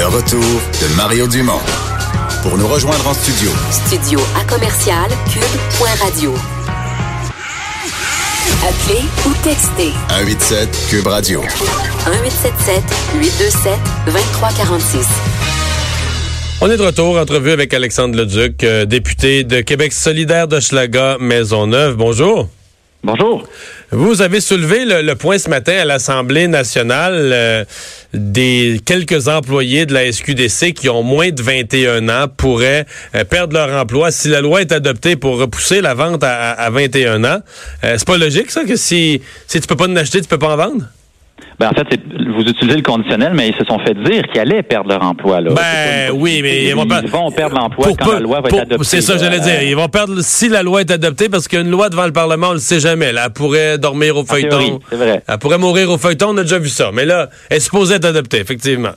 Le retour de Mario Dumont. Pour nous rejoindre en studio. Studio à commercial cube.radio. Appelez ou textez. 187 Cube Radio. 1877 827 2346. On est de retour, entrevue avec Alexandre Leduc, euh, député de Québec solidaire de Schlaga Maisonneuve. Bonjour. Bonjour. Vous avez soulevé le, point ce matin à l'Assemblée nationale euh, des quelques employés de la SQDC qui ont moins de 21 ans pourraient euh, perdre leur emploi si la loi est adoptée pour repousser la vente à, 21 ans. c'est pas logique ça que si si tu peux pas en acheter, tu peux pas en vendre? Ben, en fait, vous utilisez le conditionnel, mais ils se sont fait dire qu'ils allaient perdre leur emploi. Là. Ben oui, mais ils, vont, perdre l'emploi quand la loi va être adoptée. C'est ça, j'allais dire. Ils vont perdre si la loi est adoptée, parce qu'une loi devant le Parlement, on le sait jamais. Là, elle pourrait dormir au feuilleton. C'est vrai. Elle pourrait mourir au feuilleton, on a déjà vu ça. Mais là, elle est supposée être adoptée, effectivement.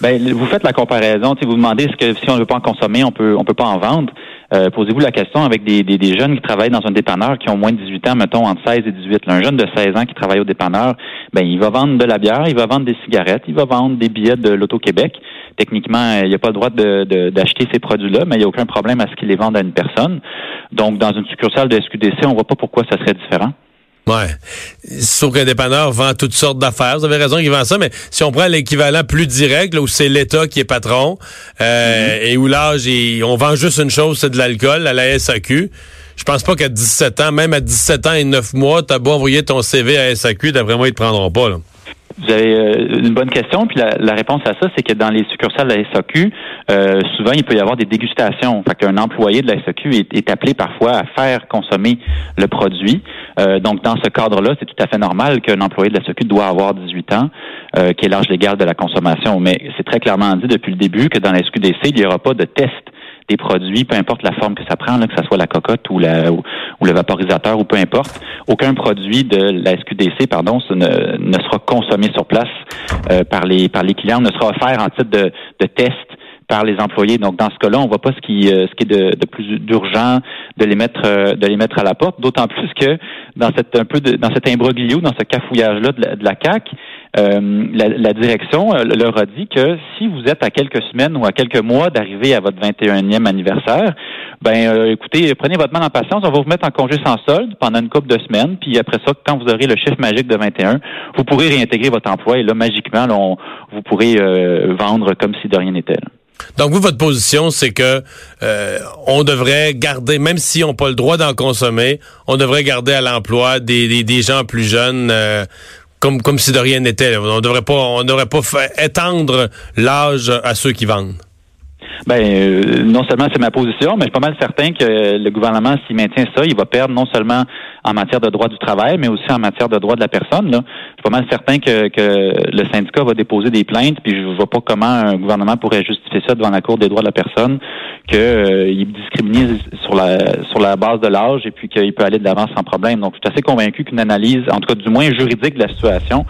Ben, vous faites la comparaison. Si vous demandez ce que si on ne veut pas en consommer, on peut on peut pas en vendre. Euh, posez-vous la question avec des, des, jeunes qui travaillent dans un dépanneur qui ont moins de 18 ans, mettons entre 16 et 18. un jeune de 16 ans qui travaille au dépanneur, ben il va vendre de la bière, il va vendre des cigarettes, il va vendre des billets de l'Auto-Québec. Techniquement, il n'y a pas le droit d'acheter ces produits-là, mais il n'y a aucun problème à ce qu'il les vende à une personne. Donc, dans une succursale de SQDC, on voit pas pourquoi ça serait différent. Ouais. Sauf qu'un dépanneur vend toutes sortes d'affaires. Vous avez raison qu'il vend ça, mais si on prend l'équivalent plus direct, là, où c'est l'État qui est patron, euh, et où l'âge, on vend juste une chose, c'est de l'alcool à la SAQ. Je pense pas qu'à 17 ans, même à 17 ans et 9 mois, t'as beau envoyer ton CV à SAQ, d'après moi, ils te prendront pas, là. Vous avez euh, une bonne question. Puis la, réponse à ça, c'est que dans les succursales de la SAQ, euh, souvent, il peut y avoir des dégustations. Fait qu'un employé de la SAQ est, appelé parfois à faire consommer le produit. Euh, donc, dans ce cadre-là, c'est tout à fait normal qu'un employé de la SAQ doit avoir 18 ans, qui est l'âge légal de la consommation. Mais c'est très clairement dit depuis le début que dans la SQDC, il n'y aura pas de test des produits, peu importe la forme que ça prend, là, que ce soit la cocotte ou, la, ou, le vaporisateur ou peu importe, aucun produit de la SQDC, pardon, ne, ne sera consommé sur place euh, par les par les clients, ne sera offert en titre de, de test par les employés. Donc dans ce cas-là, on voit pas ce qui euh, ce qui est de, de plus d'urgent de les mettre euh, de les mettre à la porte. D'autant plus que dans cette un peu de, dans cet imbroglio, dans ce cafouillage là de la, de la CAC, euh, la, direction euh, leur a dit que si vous êtes à quelques semaines ou à quelques mois d'arriver à votre 21e anniversaire, ben euh, écoutez, prenez votre mal en patience, on va vous mettre en congé sans solde pendant une couple de semaines, puis après ça, quand vous aurez le chiffre magique de 21, vous pourrez réintégrer votre emploi et là, magiquement, vous pourrez vendre comme si de rien n'était. Donc vous, votre position, c'est que on devrait garder, même si on n'a pas le droit d'en consommer, on devrait garder à l'emploi des, des, gens plus jeunes comme, comme si de rien n'était. On devrait pas, on devrait pas étendre l'âge à ceux qui vendent. Ben, euh, non seulement c'est ma position, mais je suis pas mal certain que le gouvernement, s'il maintient ça, il va perdre non seulement en matière de droit du travail, mais aussi en matière de droit de la personne. Là. Je suis pas mal certain que, que le syndicat va déposer des plaintes, puis je vois pas comment un gouvernement pourrait justifier ça devant la Cour des droits de la personne, qu'il euh, sur la sur la base de l'âge et puis qu'il peut aller de l'avant sans problème. Donc, je suis assez convaincu qu'une analyse, en tout cas du moins juridique de la situation,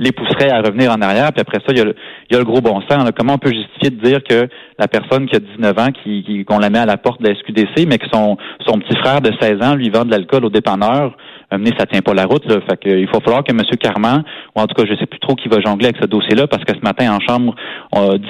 les pousserait à revenir en arrière. Puis après ça, il y a le, gros bon sens. Comment on peut justifier de dire que la personne qui a 19 ans, qui, qu'on la met à la porte de la SQDC, mais que son, son petit frère de 16 ans lui vend de l'alcool au dépanneur, euh, mais ça tient pas la route. Là. Fait que, il faut falloir que M. Carman, ou en tout cas, je sais plus trop qui va jongler avec ce dossier-là, parce que ce matin en chambre,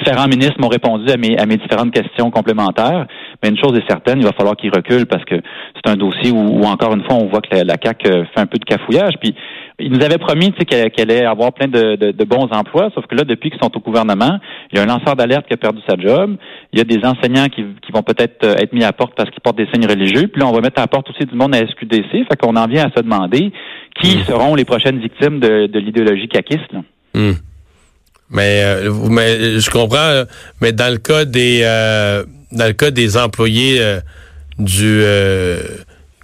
différents ministres m'ont répondu à mes, à mes différentes questions complémentaires. Mais une chose est certaine, il va falloir qu'il recule parce que c'est un dossier où, encore une fois, on voit que la, la CAC euh, fait un peu de cafouillage. Puis il nous avait promis qu'elle allait avoir plein de, de, bons emplois, sauf que là, depuis qu'ils sont au gouvernement, il y a un lanceur d'alerte qui a perdu sa job. Il y a des enseignants qui, qui vont peut-être euh, être mis à porte parce qu'ils portent des signes religieux. Puis là, on va mettre à porte aussi du monde à SQDC. Fait qu'on en vient à se demander qui hmm. seront les prochaines victimes de, de l'idéologie caquiste. Hmm. Mais, euh, mais je comprends, mais dans le cas des euh, dans le cas des employés du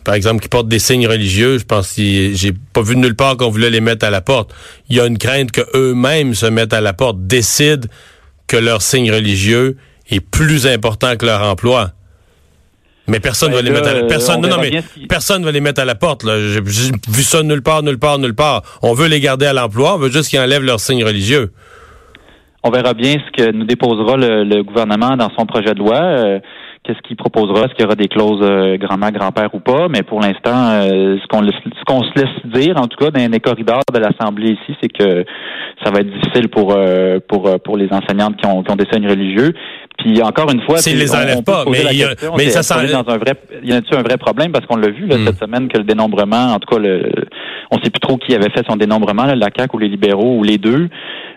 par exemple, qui portent des signes religieux, je pense que j'ai pas vu nulle part qu'on voulait les mettre à la porte. Il y a une crainte queux mêmes se mettent à la porte, décident que leur signe religieux est plus important que leur emploi. Mais personne ne va les mettre à la personne non, non mais personne va les mettre à la porte J'ai vu ça nulle part nulle part nulle part. On veut les garder à l'emploi, on veut juste qu'ils enlèvent leur signe religieux. On verra bien ce que nous déposera le, gouvernement dans son projet de loi. Euh, qu'est-ce qu'il proposera, est-ce qu'il y aura des clauses euh, grand-mère, grand-père ou pas, mais pour l'instant, euh, ce qu'on se laisse dire, en tout cas, dans les corridors de l'Assemblée ici, c'est que ça va être difficile pour pour les enseignantes qui ont des signes religieux. Puis encore une fois, s'ils les enlèvent pas, mais, il y a, mais ça sent dans un vrai, il y a un vrai problème? Parce qu'on l'a vu là, hmm. cette semaine que le dénombrement, en tout cas, le, on sait plus trop qui avait fait son dénombrement, là, la CAC ou les libéraux ou les deux.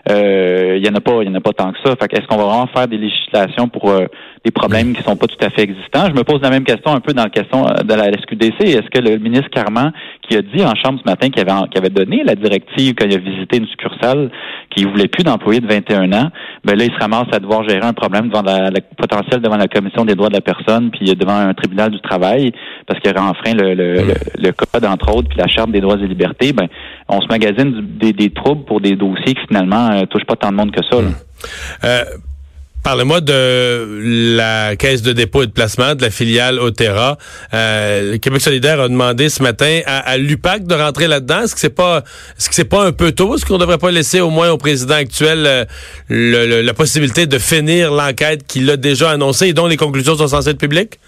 Euh, il y en a pas, il y en a pas tant que ça. Fait est-ce qu'on va vraiment faire des législations pour euh, des problèmes qui sont pas tout à fait existants? Je me pose la même question un peu dans la question euh, de la SQDC. Est-ce que le ministre Carman, qui a dit en chambre ce matin qu'il avait, avait donné la directive quand il a visité une succursale, qu'il voulait plus d'employés de 21 ans, ben là il se ramasse à devoir gérer un problème devant la, potentiel devant la commission des droits de la personne, puis devant un tribunal du travail, parce qu'il aurait enfreint le, le, le, code entre autres, puis la charte des droits et libertés. Ben on se magasine des, des troubles pour des dossiers qui finalement euh, touche pas tant de monde que ça. Hmm. Euh, parle-moi de la caisse de dépôt et de placement de la filiale Otera. Euh, le Québec solidaire a demandé ce matin à, l'UPAC de rentrer là-dedans. Est-ce que c'est pas, est-ce que c'est pas un peu tôt? Est-ce qu'on devrait pas laisser au moins au président actuel la possibilité de finir l'enquête qu'il a déjà annoncée et dont les conclusions sont censées être publiques?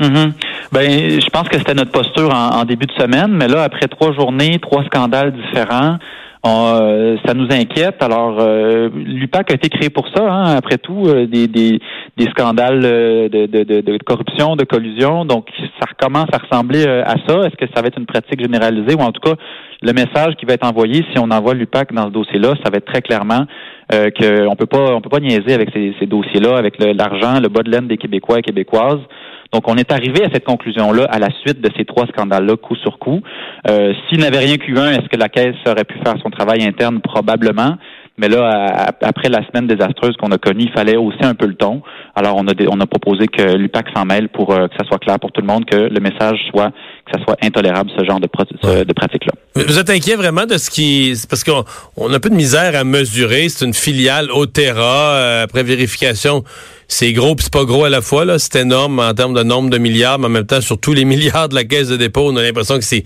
Mm-hmm. Ben, je pense que c'était notre posture en, début de semaine, mais là, après trois journées, trois scandales différents, euh, ça nous inquiète. Alors, euh, l'UPAC a été créé pour ça, hein, après tout, euh, des, des, des, scandales de, de, de, de, corruption, de collusion. Donc, ça recommence à ressembler à ça. Est-ce que ça va être une pratique généralisée? Ou en tout cas, le message qui va être envoyé si on envoie l'UPAC dans ce dossier-là, ça va être très clairement euh, qu'on peut pas, on peut pas niaiser avec ces, ces dossiers-là, avec l'argent, le, bas de laine des Québécois et Québécoises. Donc, on est arrivé à cette conclusion-là à la suite de ces trois scandales-là, coup sur coup. Euh, S'il n'avait rien qu'un, est-ce que la Caisse aurait pu faire son travail interne? Probablement. Mais là, après la semaine désastreuse qu'on a connue, il fallait aussi un peu le ton. Alors, on a, on a proposé que l'UPAC s'en mêle pour euh, que ça soit clair pour tout le monde, que le message soit que ça soit intolérable, ce genre de, de pratique-là. Vous êtes inquiet vraiment de ce qui... Parce qu'on on a un peu de misère à mesurer. C'est une filiale Otera, euh, après vérification c'est gros puis c'est pas gros à la fois là, c'est énorme en termes de nombre de milliards, mais en même temps sur tous les milliards de la caisse de dépôt, on a l'impression que c'est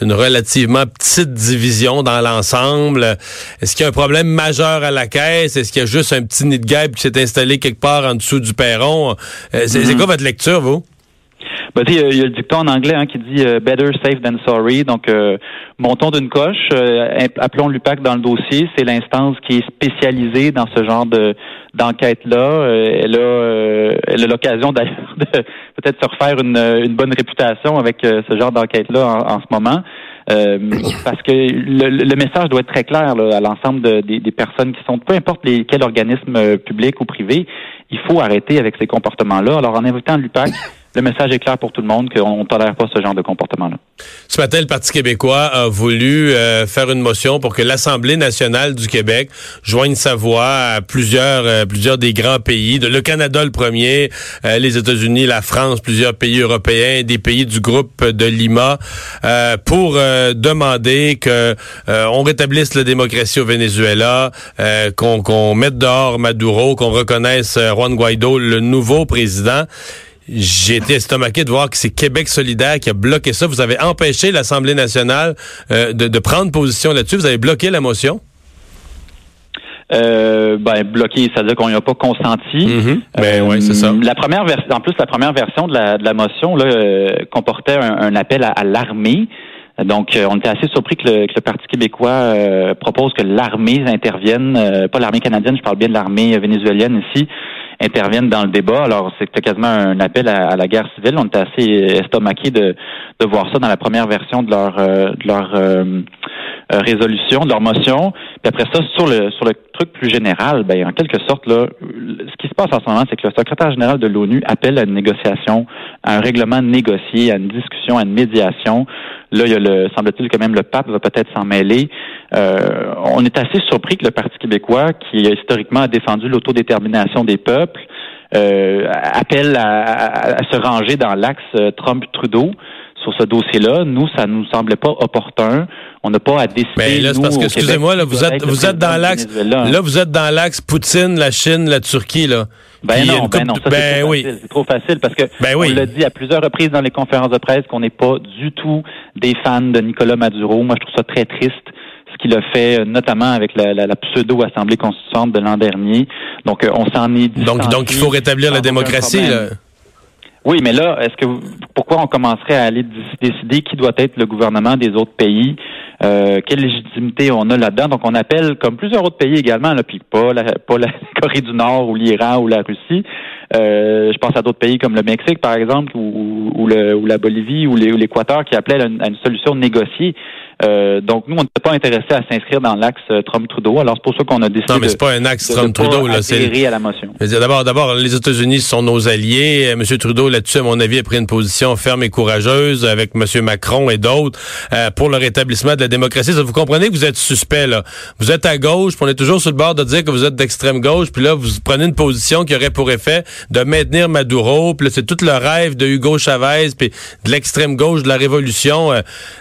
une relativement petite division dans l'ensemble. Est-ce qu'il y a un problème majeur à la caisse? Est-ce qu'il y a juste un petit nid de guêpe qui s'est installé quelque part en dessous du perron? Euh, C'est mm-hmm. quoi votre lecture vous? Ben, il y, a le dicton en anglais hein, qui dit euh, better safe than sorry. Donc, euh, montons d'une coche, euh, appelons l'UPAC dans le dossier. C'est l'instance qui est spécialisée dans ce genre de d'enquête-là. elle a elle a l'occasion d'ailleurs de peut-être se refaire une, une bonne réputation avec ce genre d'enquête-là en, ce moment. parce que le, message doit être très clair à l'ensemble des, des, personnes qui sont, peu importe les, quel organisme public ou privé, il faut arrêter avec ces comportements-là. Alors, en invitant l'UPAC, le message est clair pour tout le monde qu'on ne tolère pas ce genre de comportement-là. Ce matin, le Parti québécois a voulu euh, faire une motion pour que l'Assemblée nationale du Québec joigne sa voix à plusieurs, euh, plusieurs des grands pays, le Canada le premier, euh, les États-Unis, la France, plusieurs pays européens, des pays du groupe de Lima, pour demander que on rétablisse la démocratie au Venezuela, qu'on mette dehors Maduro, qu'on reconnaisse Juan Guaido le nouveau président. J'ai été estomaqué de voir que c'est Québec solidaire qui a bloqué ça. Vous avez empêché l'Assemblée nationale euh, de, prendre position là-dessus. Vous avez bloqué la motion? Euh, ben bloqué, ça veut dire qu'on n'y a pas consenti. Mm-hmm. Ben oui, c'est ça. Euh, la première version, en plus, la première version de la, motion là, comportait un, appel à, l'armée. Donc, on était assez surpris que le, Parti québécois propose que l'armée intervienne, pas l'armée canadienne, je parle bien de l'armée vénézuélienne ici, interviennent dans le débat. Alors, c'était quasiment un appel à, la guerre civile. On était assez estomaqués de, de voir ça dans la première version de leur, euh, de leur euh, résolution, de leur motion. Puis après ça, sur le sur le truc plus général, ben en quelque sorte là, ce qui se passe en ce moment, c'est que le secrétaire général de l'ONU appelle à une négociation, à un règlement négocié, à une discussion, à une médiation. Là, il y a le semble-t-il que même le pape va peut-être s'en mêler. Euh, on est assez surpris que le Parti québécois, qui historiquement a défendu l'autodétermination des peuples, euh, appelle à, se ranger dans l'axe euh, Trump-Trudeau sur ce dossier-là. Nous, ça nous semblait pas opportun. On n'a pas à décider. Mais là, c'est parce que, excusez-moi, là, vous êtes, vous êtes dans l'axe, là, vous êtes dans l'axe Poutine, la Chine, la Turquie, là. Ben non, ben non, ça, ben trop oui. C'est trop facile parce que ben on oui. l'a dit à plusieurs reprises dans les conférences de presse qu'on n'est pas du tout des fans de Nicolas Maduro. Moi, je trouve ça très triste ce qu'il a fait, notamment avec la, la, pseudo-assemblée constituante de l'an dernier. Donc, euh, on s'en est Donc, donc, il faut rétablir la démocratie. Là. Oui, mais là, est-ce que pourquoi on commencerait à aller décider qui doit être le gouvernement des autres pays? Euh, quelle légitimité on a là-dedans? Donc, on appelle, comme plusieurs autres pays également, puis pas la, pas la Corée du Nord ou l'Iran ou la Russie. Euh, je pense à d'autres pays comme le Mexique, par exemple, ou, ou, le, ou la Bolivie ou l'Équateur qui appelaient à une solution négociée. Euh, donc, nous, on n'était pas intéressé à s'inscrire dans l'axe euh, Trump-Trudeau. Alors, c'est pour ça qu'on a décidé non, mais c'est pas un axe Trump-Trudeau. là, c'est à la motion. D'abord, d'abord, les États-Unis sont nos alliés. Euh, M. Trudeau, là-dessus, à mon avis, a pris une position ferme et courageuse avec M. Macron et d'autres pour le rétablissement de la démocratie. Vous comprenez que vous êtes suspect, là. Vous êtes à gauche, puis on est toujours sur le bord de dire que vous êtes d'extrême gauche, puis là, vous prenez une position qui aurait pour effet de maintenir Maduro, puis c'est tout le rêve de Hugo Chavez, puis de l'extrême gauche de la révolution.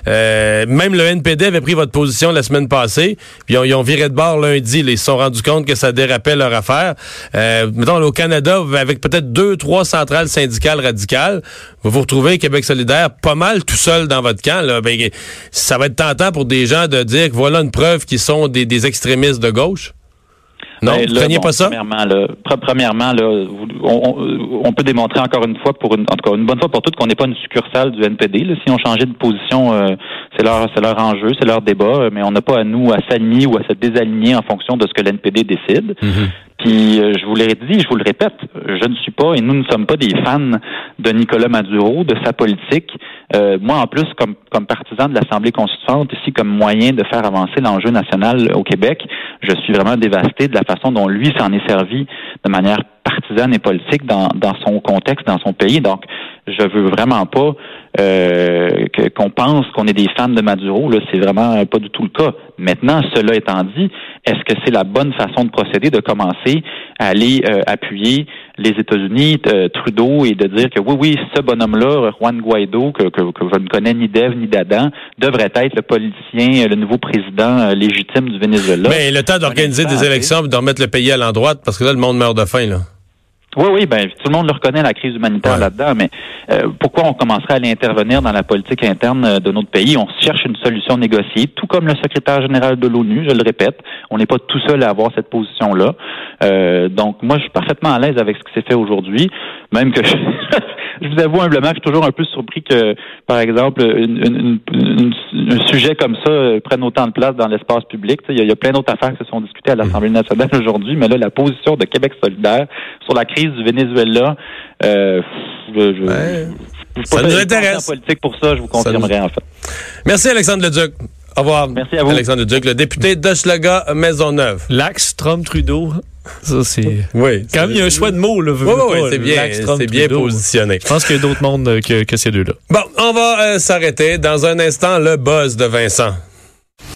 même le NPD avait pris votre position la semaine passée, puis ils ont, viré de bord lundi. ils se sont rendus compte que ça dérapait leur affaire. Euh, mettons, au Canada, avec peut-être deux, trois centrales syndicales radicales, vous vous retrouvez Québec solidaire pas mal tout seul dans votre camp. Là. Ben, ça va être tentant pour des gens de dire que voilà une preuve qu'ils sont des extrémistes de gauche. Non, ben, vous craignez pas ça? Premièrement, là, premièrement là, on, peut démontrer encore une fois, pour une, en tout cas une bonne fois pour toutes, qu'on n'est pas une succursale du NPD. Là. Si on changeait de position, euh, c'est leur, c'est leur enjeu, c'est leur débat, mais on n'a pas à nous à s'aligner ou à se désaligner en fonction de ce que l'NPD décide. Mm-hmm. Puis euh, je vous l'ai dit, je vous le répète, je ne suis pas et nous ne sommes pas des fans de Nicolas Maduro, de sa politique. Euh, moi, en plus, comme, comme partisan de l'Assemblée constituante, ici comme moyen de faire avancer l'enjeu national au Québec, je suis vraiment dévasté de la façon dont lui s'en est servi de manière partisane et politique dans, dans son contexte, dans son pays. Donc, je veux vraiment pas euh, qu'on pense qu'on est des fans de Maduro. Là, c'est vraiment pas du tout le cas. Maintenant, cela étant dit, est-ce que c'est la bonne façon de procéder de commencer à aller euh, appuyer les États-Unis, euh, Trudeau, et de dire que oui, oui, ce bonhomme-là, Juan Guaido, que, que, je ne connais ni d'Ève ni d'Adam, devrait être le politicien, le nouveau président légitime du Venezuela. Mais le temps d'organiser des élections et de remettre le pays à l'endroit, parce que là, le monde meurt de faim, là. Oui, oui, ben tout le monde le reconnaît la crise humanitaire là-dedans, mais euh, pourquoi on commencerait à aller intervenir dans la politique interne euh, de notre pays? On cherche une solution négociée, tout comme le secrétaire général de l'ONU, je le répète, on n'est pas tout seul à avoir cette position-là. Euh, donc moi, je suis parfaitement à l'aise avec ce qui s'est fait aujourd'hui, même que je, je vous avoue humblement, je suis toujours un peu surpris que, par exemple, un sujet comme ça euh, prenne autant de place dans l'espace public. Il y, a plein d'autres affaires qui se sont discutées à l'Assemblée nationale aujourd'hui, mais là, la position de Québec solidaire sur la crise du Venezuela, euh, je, ça nous intéresse. politique pour ça, je vous confirmerai en fait. Merci Alexandre Leduc. Au revoir. Merci à vous. Alexandre Leduc, le député d'Hochelaga Maisonneuve. L'axe Trump-Trudeau. Ça, c'est. Oui. Quand même, il y a un choix de mots, là. Oui, oui, c'est bien, c'est bien positionné. Je pense qu'il y a d'autres mondes que, que ces deux-là. Bon, on va euh, s'arrêter. Dans un instant, le buzz de Vincent.